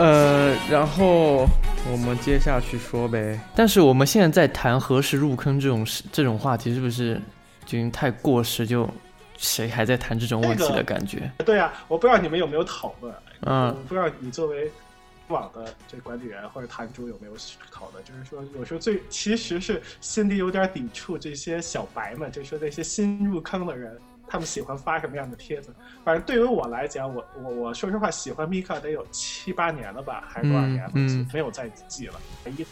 呃，然后我们接下去说呗。但是我们现在在谈何时入坑这种事这种话题，是不是就已经太过时？就谁还在谈这种问题的感觉？对啊，我不知道你们有没有讨论。嗯不知道你作为网的这管理员或者坛主有没有讨论，就是说有时候最其实是心里有点抵触这些小白们，就是说那些新入坑的人，他们喜欢发什么样的帖子。反正对于我来讲，我我我说实话，喜欢 Mika 得有七八年了吧，还是多少年了？嗯嗯没有再记了。一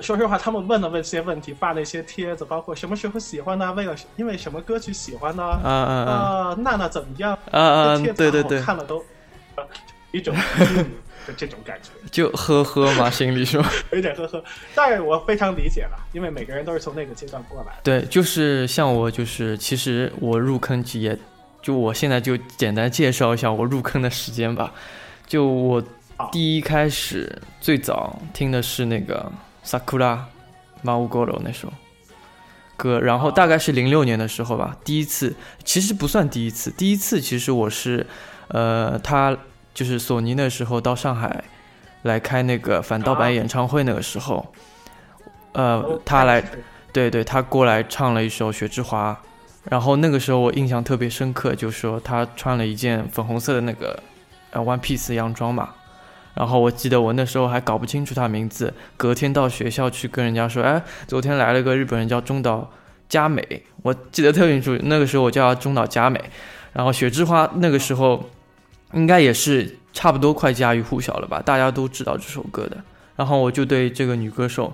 说实话，他们问的问些问题，发那些帖子，包括什么时候喜欢呢？为了因为什么歌曲喜欢呢？啊啊啊啊，娜娜怎么样？啊啊！对对对，看了都呃一种嗯就这种感觉，就呵呵嘛，心里说。有点呵呵。但是我非常理解了，因为每个人都是从那个阶段过来的。对，就是像我，就是其实我入坑也，就我现在就简单介绍一下我入坑的时间吧。就我第一开始最早听的是那个《Sakura m a u Goro》那首歌，然后大概是零六年的时候吧，第一次，其实不算第一次，第一次其实我是，呃，他就是索尼那时候到上海来开那个反盗版演唱会那个时候，呃，他来。对对，他过来唱了一首《雪之华》，然后那个时候我印象特别深刻，就说他穿了一件粉红色的那个呃 One Piece 洋装嘛，然后我记得我那时候还搞不清楚他名字，隔天到学校去跟人家说，哎，昨天来了个日本人叫中岛佳美，我记得特别清楚，那个时候我叫他中岛佳美，然后《雪之花》那个时候应该也是差不多快家喻户晓了吧，大家都知道这首歌的，然后我就对这个女歌手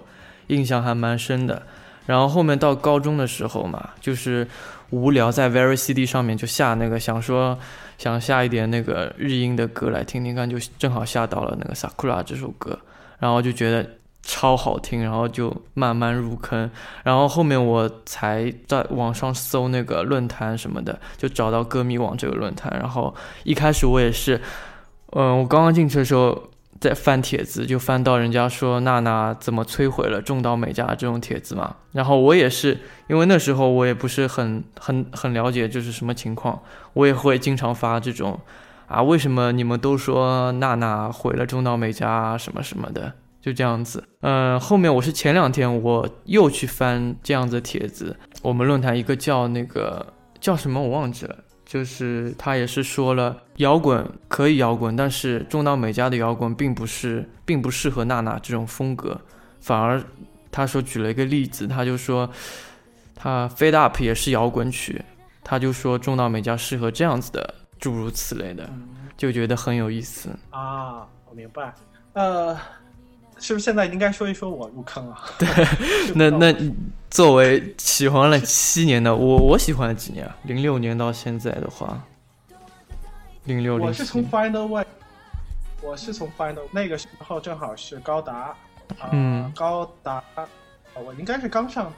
印象还蛮深的。然后后面到高中的时候嘛，就是无聊在 Very CD 上面就下那个，想说想下一点那个日音的歌来听听看，就正好下到了那个 Sakura 这首歌，然后就觉得超好听，然后就慢慢入坑，然后后面我才在网上搜那个论坛什么的，就找到歌迷网这个论坛，然后一开始我也是，嗯，我刚刚进去的时候。在翻帖子，就翻到人家说娜娜怎么摧毁了中岛美嘉这种帖子嘛。然后我也是，因为那时候我也不是很很很了解就是什么情况，我也会经常发这种啊，为什么你们都说娜娜毁了中岛美嘉什么什么的，就这样子。嗯，后面我是前两天我又去翻这样子的帖子，我们论坛一个叫那个叫什么我忘记了。就是他也是说了，摇滚可以摇滚，但是中岛美嘉的摇滚并不是，并不适合娜娜这种风格，反而他说举了一个例子，他就说他 Fade Up 也是摇滚曲，他就说中岛美嘉适合这样子的，诸如此类的，就觉得很有意思啊。我明白，呃，是不是现在应该说一说我入坑了？对，那那作为喜欢了七年的我，我喜欢了几年啊？零六年到现在的话，零六零。我是从 Final Way，我是从 Final 那个时候正好是高达，呃、嗯，高达，我应该是刚上，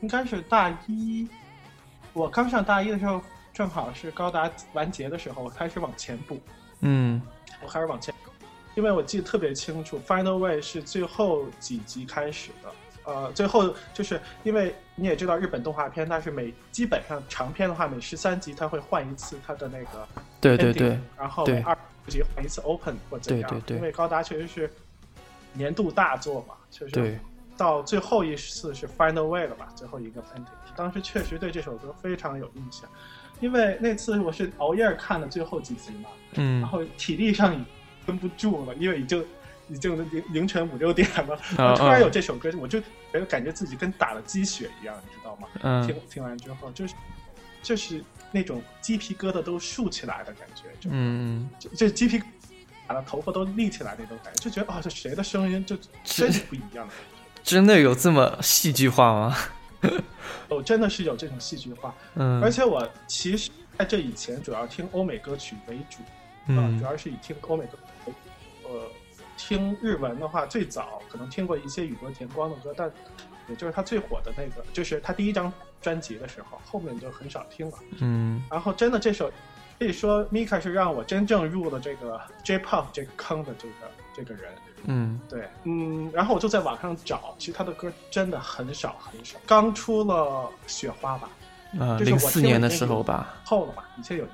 应该是大一，我刚上大一的时候，正好是高达完结的时候，我开始往前补，嗯，我开始往前。因为我记得特别清楚，Final Way 是最后几集开始的，呃，最后就是因为你也知道，日本动画片它是每基本上长片的话，每十三集它会换一次它的那个，对对对，然后每二十集换一次 Open 或怎样，对对对，因为高达确实是年度大作嘛，确实对，到最后一次是 Final Way 了吧，最后一个 Ending，当时确实对这首歌非常有印象，因为那次我是熬夜看的最后几集嘛，嗯，然后体力上已绷不住了，因为已经已经凌凌晨五六点了，啊、突然有这首歌，我就觉得感觉自己跟打了鸡血一样，你知道吗？嗯，听听完之后，就是就是那种鸡皮疙瘩都竖起来的感觉，就嗯，就就鸡皮打了头发都立起来那种感觉，就觉得啊、哦，这谁的声音就真是不一样的。真的有这么戏剧化吗？哦，真的是有这种戏剧化。嗯，而且我其实在这以前主要听欧美歌曲为主，嗯，呃、主要是以听欧美歌。呃，听日文的话，最早可能听过一些宇多田光的歌，但也就是他最火的那个，就是他第一张专辑的时候，后面就很少听了。嗯，然后真的这首可以说 Mika 是让我真正入了这个 J-pop 这个坑的这个这个人。嗯，对，嗯，然后我就在网上找，其实他的歌真的很少很少。刚出了雪花吧，啊，零四年的时候吧，后了吧，以前有，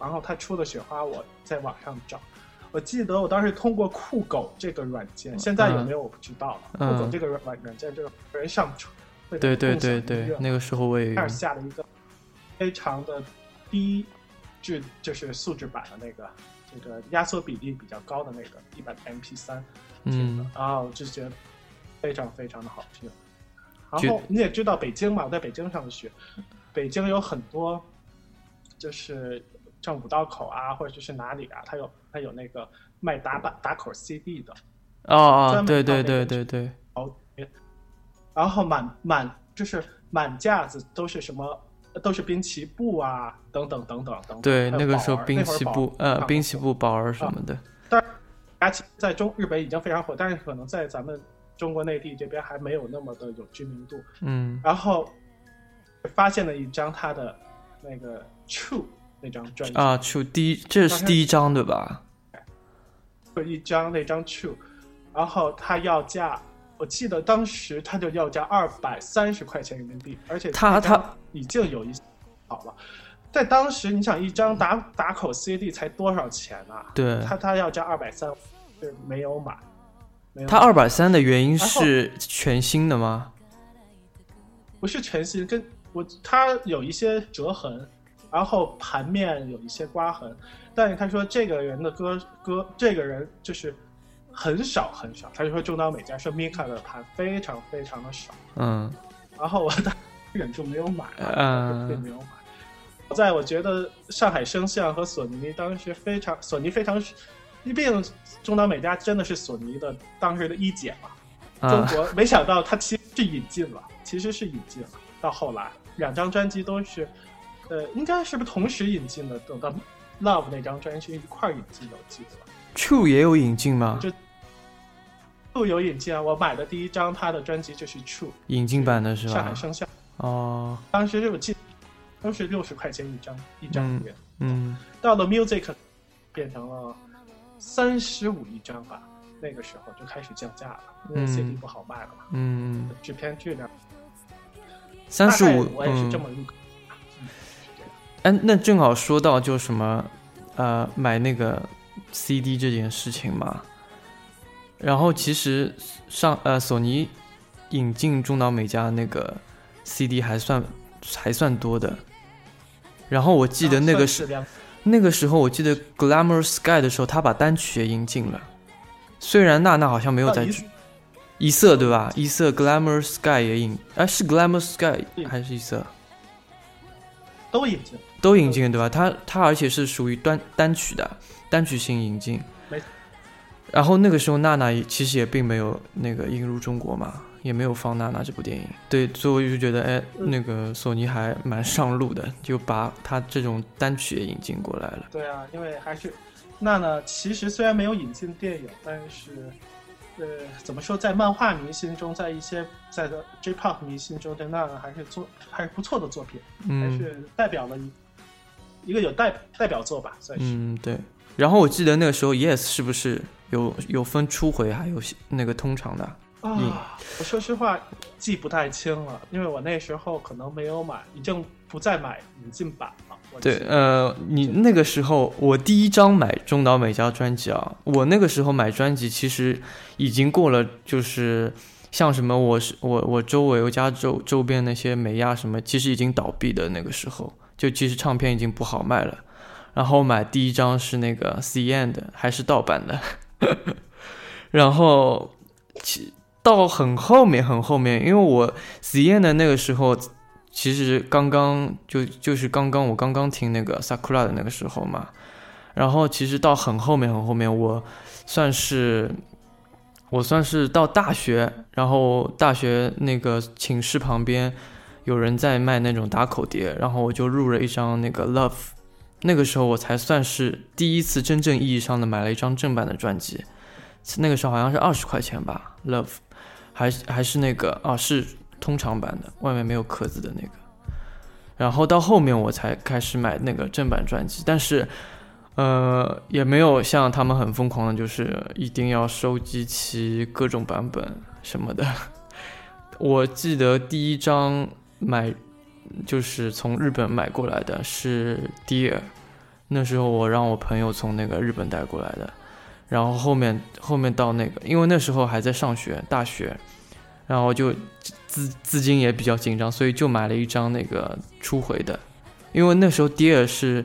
然后他出的雪花，我在网上找，我记得我当时通过酷狗这个软件，现在有没有我不知道了。酷狗这个软软件，就是人上传，对对对对，那个时候我也开始下了一个非常的低质，就是素质版的那个，这个压缩比例比较高的那个一版 MP 三，嗯，然后就觉得非常非常的好听。然后你也知道北京嘛，我在北京上的学，北京有很多就是像五道口啊，或者就是哪里啊，它有。它有那个卖打板打口 CD 的，哦哦，对对对对对，哦，然后满满就是满架子都是什么，都是滨崎步啊，等等等等等。对，那个时候滨崎步，呃，滨崎步、宝儿什么的。但而且在中日本已经非常火，但是可能在咱们中国内地这边还没有那么的有知名度。嗯。然后发现了一张他的那个 True 那张专辑啊，True 第一，这是第一张对吧？一张那张 True，然后他要价，我记得当时他就要价二百三十块钱人民币，而且他他已经有一好了，在当时你想一张打打口 CD 才多少钱啊？对，他他要价二百三，是没有买。他二百三的原因是全新的吗？不是全新，跟我他有一些折痕，然后盘面有一些刮痕。但是他说这个人的歌歌，这个人就是很少很少。他就说中岛美嘉说 Mika 的盘非常非常的少。嗯，然后我忍住没有买，嗯，并没有买。在我觉得上海声像和索尼当时非常，索尼非常，毕竟中岛美嘉真的是索尼的当时的一姐嘛。中国没想到他其实是引进了，其实是引进了。到后来两张专辑都是，呃，应该是不是同时引进的？等到。Love 那张专辑一块引进的，我记得。True 也有引进吗？就 True 有引进啊！我买的第一张他的专辑就是 True 引进版的是吧？上海生效。哦。当时我记得都是六十块钱一张，一张碟。嗯。到了 Music 变成了三十五一张吧，那个时候就开始降价了，因为 CD 不好卖了嘛。嗯。制片质量。三十五，我也是这么入。哎，那正好说到就什么，呃，买那个 CD 这件事情嘛。然后其实上呃，索尼引进中岛美嘉那个 CD 还算还算多的。然后我记得那个是那个时候，我记得 Glamour Sky 的时候，他把单曲也引进了。虽然娜娜好像没有在一色对吧？一色 Glamour Sky 也引，哎，是 Glamour Sky 还是一色？都引进。都引进对吧？它它而且是属于单单曲的单曲性引进。然后那个时候娜娜其实也并没有那个引入中国嘛，也没有放娜娜这部电影。对，所以我就觉得，哎，那个索尼还蛮上路的，就把它这种单曲也引进过来了。对啊，因为还是娜娜其实虽然没有引进电影，但是。呃，怎么说，在漫画迷心中，在一些在的 J-pop 迷心中，对，那个还是做还是不错的作品，还是代表了一一个有代代表作吧，算是。嗯，对。然后我记得那个时候，Yes 是不是有有分初回还有那个通常的？啊，我说实话记不太清了，因为我那时候可能没有买，已经不再买引进版了。对，呃，你那个时候，我第一张买中岛美嘉专辑啊，我那个时候买专辑其实已经过了，就是像什么，我是我我周围我家周周边那些美亚什么，其实已经倒闭的那个时候，就其实唱片已经不好卖了。然后买第一张是那个 C End，还是盗版的。然后其到很后面很后面，因为我 C End 那个时候。其实刚刚就就是刚刚我刚刚听那个 Sakura 的那个时候嘛，然后其实到很后面很后面，我算是我算是到大学，然后大学那个寝室旁边有人在卖那种打口碟，然后我就入了一张那个 Love，那个时候我才算是第一次真正意义上的买了一张正版的专辑，那个时候好像是二十块钱吧，Love，还还是那个啊是。通常版的，外面没有壳子的那个，然后到后面我才开始买那个正版专辑，但是，呃，也没有像他们很疯狂的，就是一定要收集齐各种版本什么的。我记得第一张买就是从日本买过来的是 Dear，那时候我让我朋友从那个日本带过来的，然后后面后面到那个，因为那时候还在上学，大学，然后就资资金也比较紧张，所以就买了一张那个初回的，因为那时候 Dear 是，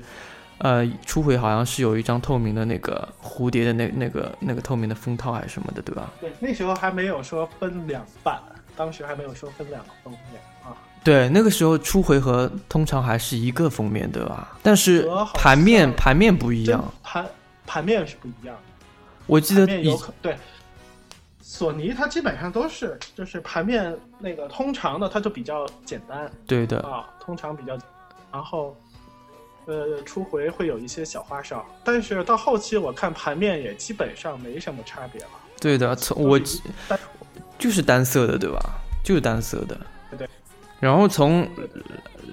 呃，初回好像是有一张透明的那个蝴蝶的那那个那个透明的封套还是什么的，对吧？对，那时候还没有说分两半，当时还没有说分两个封面啊。对，那个时候初回合通常还是一个封面，对吧？但是盘面像盘面不一样，盘盘面是不一样的。我记得以有可对，索尼它基本上都是就是盘面那个通常的它就比较简单对的，啊，通常比较，然后呃初回会有一些小花哨，但是到后期我看盘面也基本上没什么差别了。对的，从我就是单色的，对吧？就是单色的。对。然后从《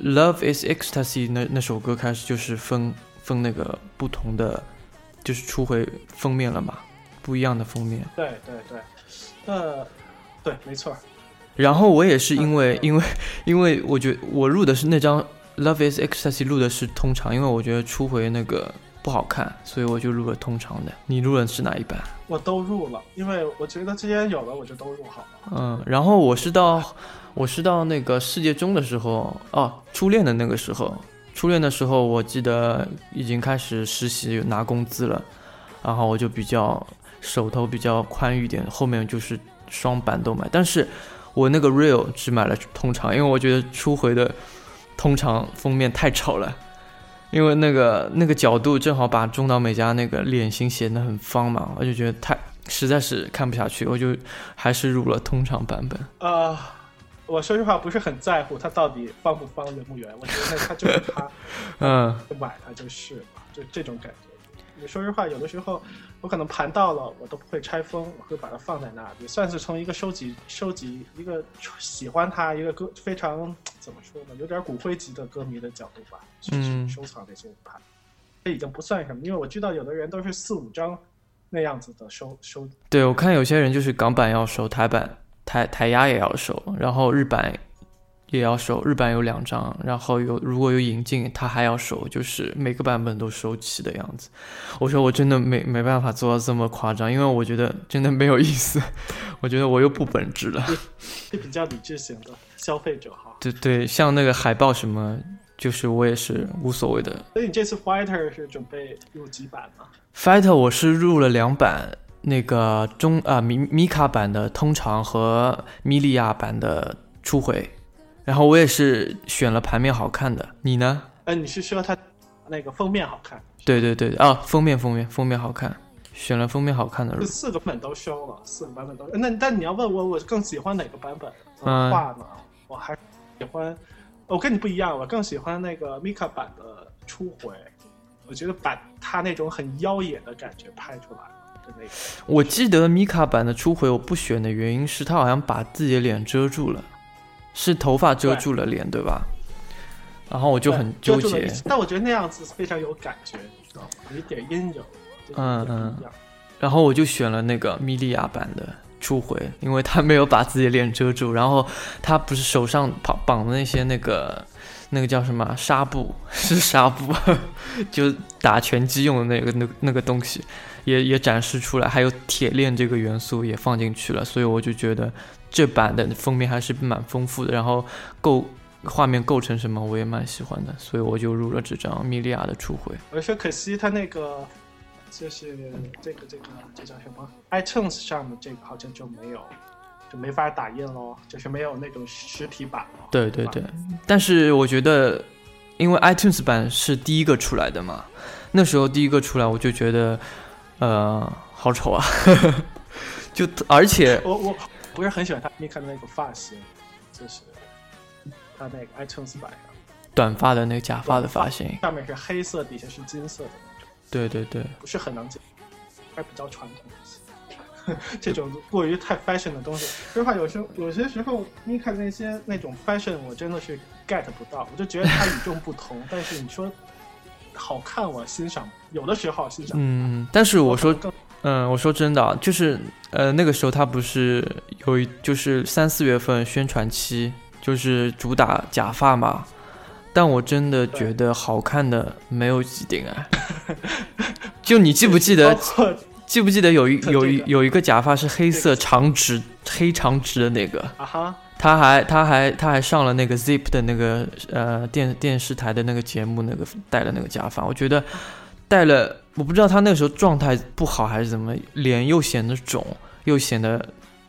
Love Is Ecstasy 那》那首歌开始，就是分分那个不同的，就是出回封面了嘛，不一样的封面。对对对，呃，对，没错。然后我也是因为嗯因为因为我觉得我录的是那张《Love Is Ecstasy》录的是通常，因为我觉得初回那个不好看，所以我就录了通常的。你录的是哪一版？我都入了，因为我觉得既然有了，我就都入好了。嗯，然后我是到我是到那个世界中的时候，哦，初恋的那个时候，初恋的时候，我记得已经开始实习拿工资了，然后我就比较手头比较宽裕点，后面就是双版都买，但是我那个 real 只买了通常，因为我觉得初回的通常封面太丑了。因为那个那个角度正好把中岛美嘉那个脸型显得很方嘛，我就觉得太实在是看不下去，我就还是入了通常版本。呃，我说实话不是很在乎它到底方不方圆不圆，我觉得它就是 它，嗯，买它就是嘛，就这种感觉。你说实话，有的时候我可能盘到了，我都不会拆封，我会把它放在那里，算是从一个收集收集一个喜欢它一个歌非常怎么说呢，有点骨灰级的歌迷的角度吧，去收藏这些盘。这已经不算什么，因为我知道有的人都是四五张那样子的收收对，我看有些人就是港版要收，台版台台压也要收，然后日版也要收，日版有两张，然后有如果有引进，他还要收，就是每个版本都收齐的样子。我说我真的没没办法做到这么夸张，因为我觉得真的没有意思，我觉得我又不本质了。是 比较理智型的消费者哈。对对，像那个海报什么，就是我也是无所谓的。所以你这次 Fighter 是准备入几版吗？Fighter 我是入了两版，那个中啊米米卡版的通常和米利亚版的初回，然后我也是选了盘面好看的。你呢？呃，你是说它那个封面好看？对对对啊，封面封面封面好看，选了封面好看的这。四个版本都收了，四个版本都。那但你要问我，我更喜欢哪个版本的嗯话呢？我还喜欢，我跟你不一样，我更喜欢那个 Mika 版的初回。我觉得把他那种很妖冶的感觉拍出来的那个，我记得米卡版的初回我不选的原因是他好像把自己的脸遮住了，是头发遮住了脸，对吧？然后我就很纠结但我觉得那样子非常有感觉，你知道吗？有一点阴柔，就是有点不一样。然后我就选了那个米利亚版的初回，因为他没有把自己的脸遮住，然后他不是手上绑绑的那些那个那个叫什么啊纱布，是纱布，就打拳击用的那个那那个东西，也也展示出来，还有铁链这个元素也放进去了，所以我就觉得这版的封面还是蛮丰富的，然后构画面构成什么我也蛮喜欢的，所以我就入了这张米利亚的初回。我说可惜他那个就是这个这个这叫什么？iTunes 上的这个好像就没有，就没法打印喽，就是没有那种实体版了。对对对，但是我觉得，因为 iTunes 版是第一个出来的嘛，那时候第一个出来，我就觉得，呃，好丑啊，就而且我我不是很喜欢他你看的那个发型，就是他那个 iTunes 版上。短发的那个假发的发型，上面是黑色，底下是金色的那种，对对对，不是很能接，还是比较传统一些。这种过于太 fashion 的东西，说实话，有时候有些时候你看那些那种 fashion，我真的是 get 不到，我就觉得他与众不同。但是你说好看，我欣赏，有的时候好欣赏。嗯，但是我说更嗯，我说真的啊，就是呃，那个时候他不是有一就是三四月份宣传期，就是主打假发嘛，但我真的觉得好看的没有几顶啊。就你记不记得记不记得有一有一有一个假发是黑色长直黑长直的那个？啊哈，他还他还他还上了那个 Zip 的那个呃电电视台的那个节目，那个戴了那个假发，我觉得戴了，我不知道他那个时候状态不好还是怎么，脸又显得肿，又显得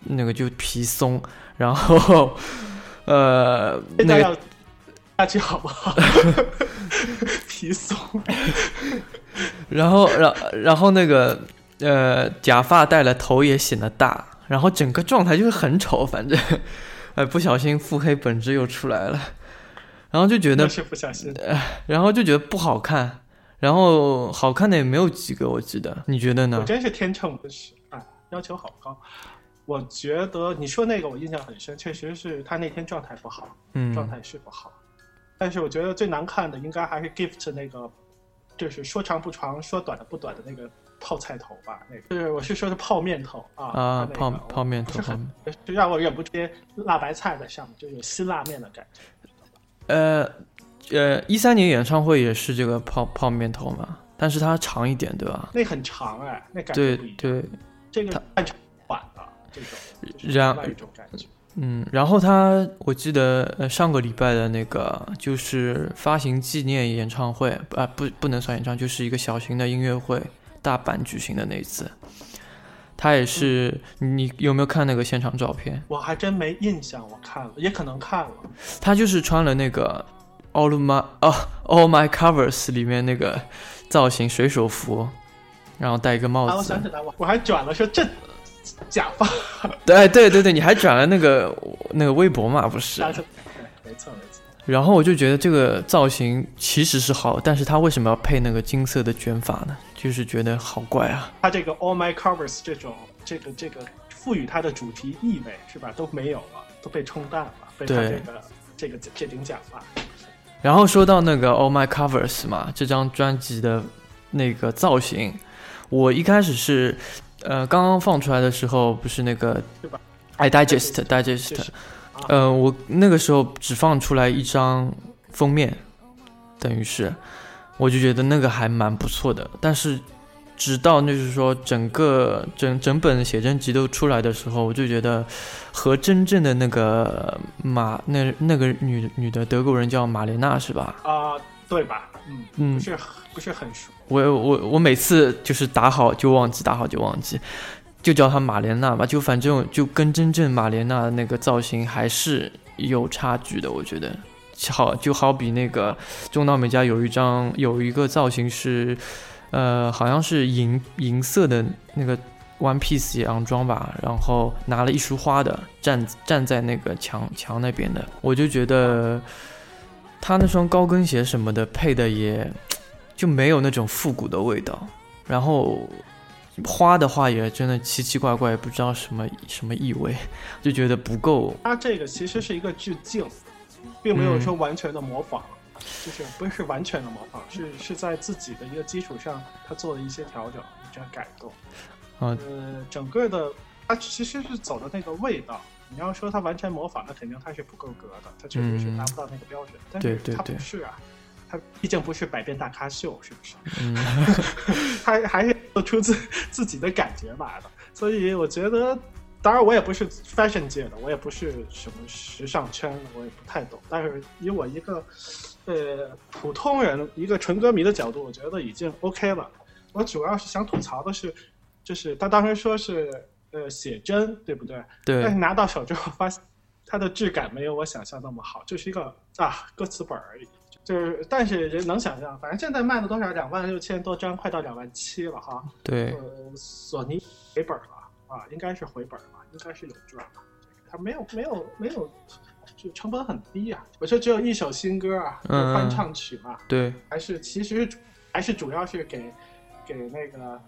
那个就皮松，然后 呃那个下去好不好？皮松，然后然然后那个呃假发戴了头也显得大，然后整个状态就是很丑，反正呃不小心腹黑本质又出来了，然后就觉得那是不小心。然后就觉得不好看，然后好看的也没有几个，我记得，你觉得呢我？真是天秤不是，哎，要求好高。我觉得你说那个我印象很深，确实是他那天状态不好，嗯状嗯，态是不好。但是我觉得最难看的应该还是 Gift 那个，就是说长不长，说短的不短的那个泡菜头吧，那个就是我是说的泡面头啊啊，泡泡面头，是很，就让我忍不住接辣白菜在上面，就有辛辣面的感觉。呃呃，一三年演唱会也是这个泡泡面头嘛，但是它长一点，对吧？那很长哎，那感觉不一样。对，这个太长短了这种，就是然另外一种感觉。嗯，然后他我记得呃上个礼拜的那个就是发行纪念演唱会啊不不能算演唱，就是一个小型的音乐会，大阪举行的那一次，他也是你有没有看那个现场照片？我还真没印象，我看了，也可能看了。他就是穿了那个 All My 哦 All My Covers 里面那个造型水手服，然后戴一个帽啊，我子想。起来，我我还转了说这假发，对对对对，你还转了那个那个微博嘛？不是？没错没错。然后我就觉得这个造型其实是好，但是他为什么要配那个金色的卷发呢？就是觉得好怪啊。他这个 All My Covers 这种这个这个赋予它的主题意味是吧，都没有了，都被冲淡了，被它对。这个这个这顶假发。然后说到那个 All My Covers 嘛，这张专辑的那个造型，我一开始是呃刚刚放出来的时候，不是那个对吧？I digest digest，是呃，我那个时候只放出来一张封面，等于是，我就觉得那个还蛮不错的。但是，直到就是说整个整整本写真集都出来的时候，我就觉得和真正的那个马那那个女女的德国人叫玛莲娜是吧？啊、对吧？嗯，嗯不，是不是很熟。我我我每次就是打好就忘记，打好就忘记，就叫她玛莲娜吧，就反正就跟真正玛莲娜的那个造型还是有差距的，我觉得。好，就好比那个中岛美嘉有一张有一个造型是，呃，好像是银银色的那个 one piece 洋装吧，然后拿了一束花的，站站在那个墙墙那边的，我就觉得他那双高跟鞋什么的配的也就没有那种复古的味道，然后花的话也真的奇奇怪怪，不知道什么什么意味，就觉得不够。它这个其实是一个致敬，并没有说完全的模仿，就是不是完全的模仿，是是在自己的一个基础上，他做了一些调整，一些改动。啊呃，整个的他其实是走的那个味道。你要说他完全模仿，那肯定他是不够格的，他确实是达不到那个标准。但是它对对对不是啊，它毕竟不是百变大咖秀，是不是？嗯，他还是做出自自己的感觉来的。所以我觉得，当然我也不是 fashion 界的，我也不是什么时尚圈的，我也不太懂。但是以我一个呃普通人、一个纯歌迷的角度，我觉得已经 OK 了。我主要是想吐槽的是，就是他当时说是呃写真，对不对？对但是，拿到手之后发现，它的质感没有我想象那么好，就是一个啊歌词本而已。就是，但是人能想象，反正现在卖了多少？两万六千多张，快到两万七了哈。对，呃，索尼赔本了啊，应该是回本吧，应该是有赚吧。他没有没有没有，就成本很低啊。我说只有一首新歌啊，就翻唱曲嘛，对，还是其实还是主要是给给那个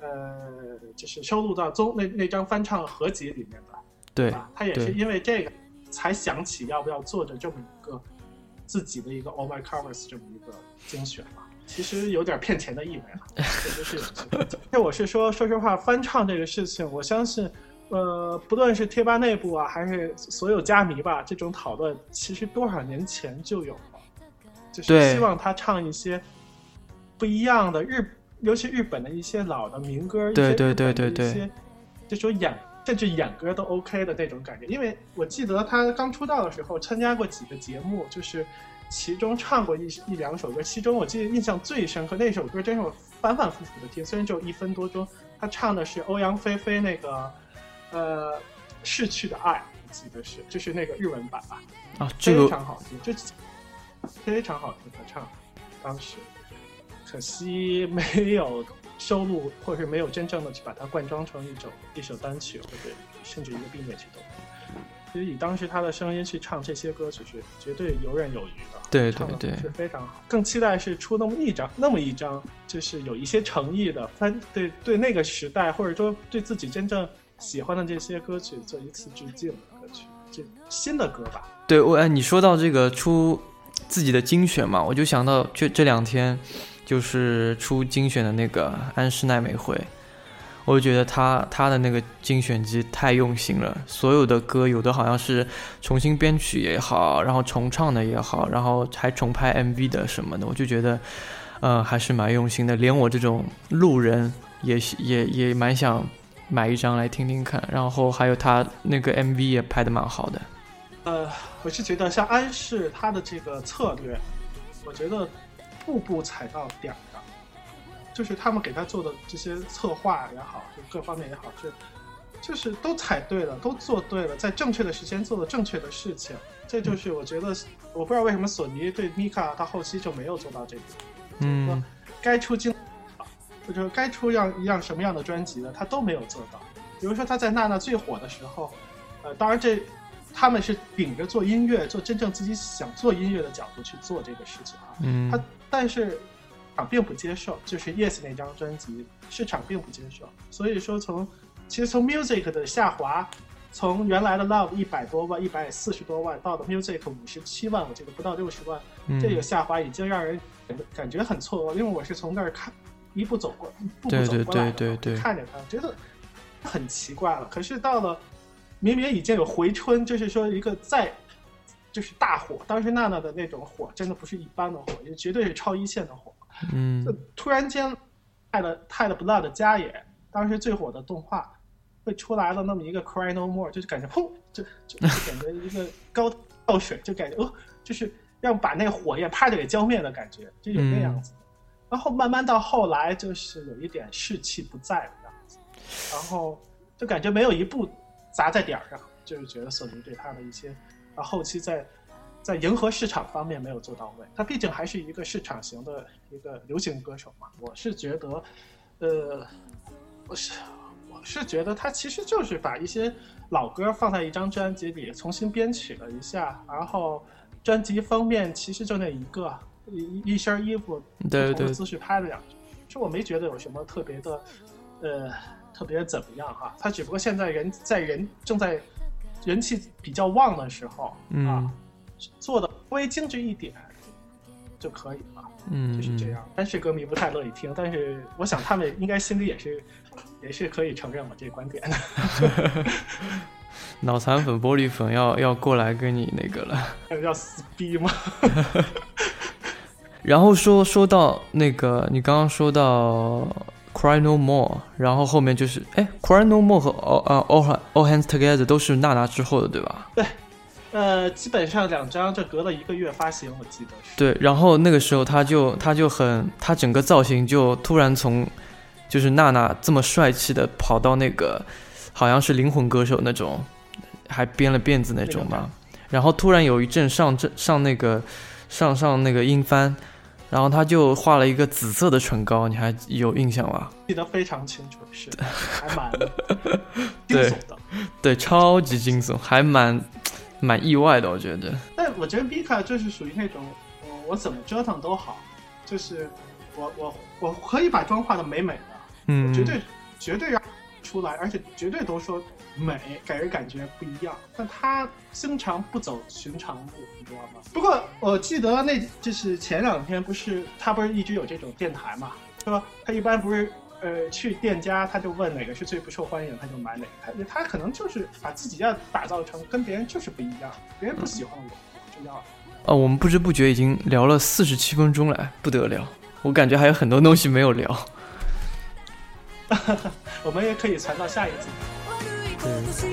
呃，就是收录到综那那张翻唱合集里面的。对，吧？他也是因为这个才想起要不要做着这么一个自己的一个 All My Covers 这么一个精选嘛。其实有点骗钱的意味了，确实是有些。这我是说，说实话，翻唱这个事情，我相信，呃，不论是贴吧内部啊，还是所有家迷吧，这种讨论其实多少年前就有了，就是希望他唱一些不一样的日尤其日本的一些老的民歌，对对对对对，一些这种演甚至演歌都 OK 的那种感觉。因为我记得他刚出道的时候参加过几个节目，就是其中唱过一一两首歌，其中我记得印象最深刻那首歌，真是我反反复复的听，虽然只有一分多钟。他唱的是欧阳菲菲那个呃逝去的爱，我记得是就是那个日文版吧，啊，非常好听，就非常好听，他唱当时。可惜没有收录，或者是没有真正的去把它灌装成一首一首单曲，或者甚至一个音乐曲都。其实以当时他的声音去唱这些歌曲是绝对游刃有余的，对对对，是非常好。更期待是出那么一张，那么一张，就是有一些诚意的，翻对对那个时代，或者说对自己真正喜欢的这些歌曲做一次致敬的歌曲，这新的歌吧。对我哎，你说到这个出自己的精选嘛，我就想到这这两天。就是出精选的那个安室奈美惠，我就觉得他他的那个精选集太用心了，所有的歌有的好像是重新编曲也好，然后重唱的也好，然后还重拍 MV 的什么的，我就觉得，呃，还是蛮用心的。连我这种路人也也也蛮想买一张来听听看。然后还有他那个 MV 也拍的蛮好的。呃，我是觉得像安室他的这个策略，我觉得。步步踩到点儿，就是他们给他做的这些策划也好，就各方面也好，是就是都踩对了，都做对了，在正确的时间做了正确的事情。这就是我觉得，我不知道为什么索尼对米卡他后期就没有做到这点。嗯，该出精，就是该出样一样什么样的专辑的，他都没有做到。比如说他在娜娜最火的时候，呃，当然这。他们是顶着做音乐、做真正自己想做音乐的角度去做这个事情啊。嗯。他但是市场并不接受，就是 Yes 那张专辑市场并不接受。所以说从其实从 Music 的下滑，从原来的 Love 一百多万、一百四十多万，到了 Music 五十七万，我记得不到六十万，这个下滑已经让人感觉很错愕。因为我是从那儿看一步走过，一步步走过来的，看着他觉得很奇怪了。可是到了。明明已经有回春，就是说一个再就是大火，当时娜娜的那种火真的不是一般的火，也绝对是超一线的火。嗯，突然间，泰的泰的 blood 加野，当时最火的动画，会出来了那么一个 cry no more，就是感觉砰，就就感觉一个高倒水，就感觉哦，就是要把那个火焰啪就给浇灭的感觉，就有那样子。然后慢慢到后来，就是有一点士气不在的样子，然后就感觉没有一步。砸在点儿上，就是觉得索尼对他的一些啊后期在在迎合市场方面没有做到位。他毕竟还是一个市场型的一个流行歌手嘛。我是觉得，呃，我是我是觉得他其实就是把一些老歌放在一张专辑里重新编曲了一下，然后专辑封面其实就那一个一一身衣服对对对姿势拍了两张，其实我没觉得有什么特别的，呃。特别怎么样哈？他只不过现在人在人正在人气比较旺的时候啊，做的稍微精致一点就可以了。嗯，就是这样。但是歌迷不太乐意听，但是我想他们应该心里也是 也是可以承认我这观点的。脑残粉、玻璃粉要 要过来跟你那个了，要撕逼吗？然后说说到那个，你刚刚说到。Cry No More，然后后面就是哎，Cry No More 和 All All Hands Together 都是娜娜之后的，对吧？对，呃，基本上两张就隔了一个月发行，我记得是。对，然后那个时候他就他就很他整个造型就突然从就是娜娜这么帅气的跑到那个好像是灵魂歌手那种，还编了辫子那种嘛，然后突然有一阵上阵上那个上上那个音翻。然后他就画了一个紫色的唇膏，你还有印象吗？记得非常清楚，是 还蛮 惊悚的，对，超级惊悚，还蛮蛮意外的，我觉得。但我觉得 Bika 就是属于那种，我我怎么折腾都好，就是我我我可以把妆化的美美的，嗯，绝对绝对让出来，而且绝对都说。美给人感觉不一样，但他经常不走寻常路，你知道吗？不过我记得那就是前两天不是他不是一直有这种电台嘛，说他一般不是呃去店家他就问哪个是最不受欢迎，他就买哪个。他他可能就是把自己要打造成跟别人就是不一样，别人不喜欢我就要。哦，我们不知不觉已经聊了四十七分钟了，不得了，我感觉还有很多东西没有聊。我们也可以传到下一集。对。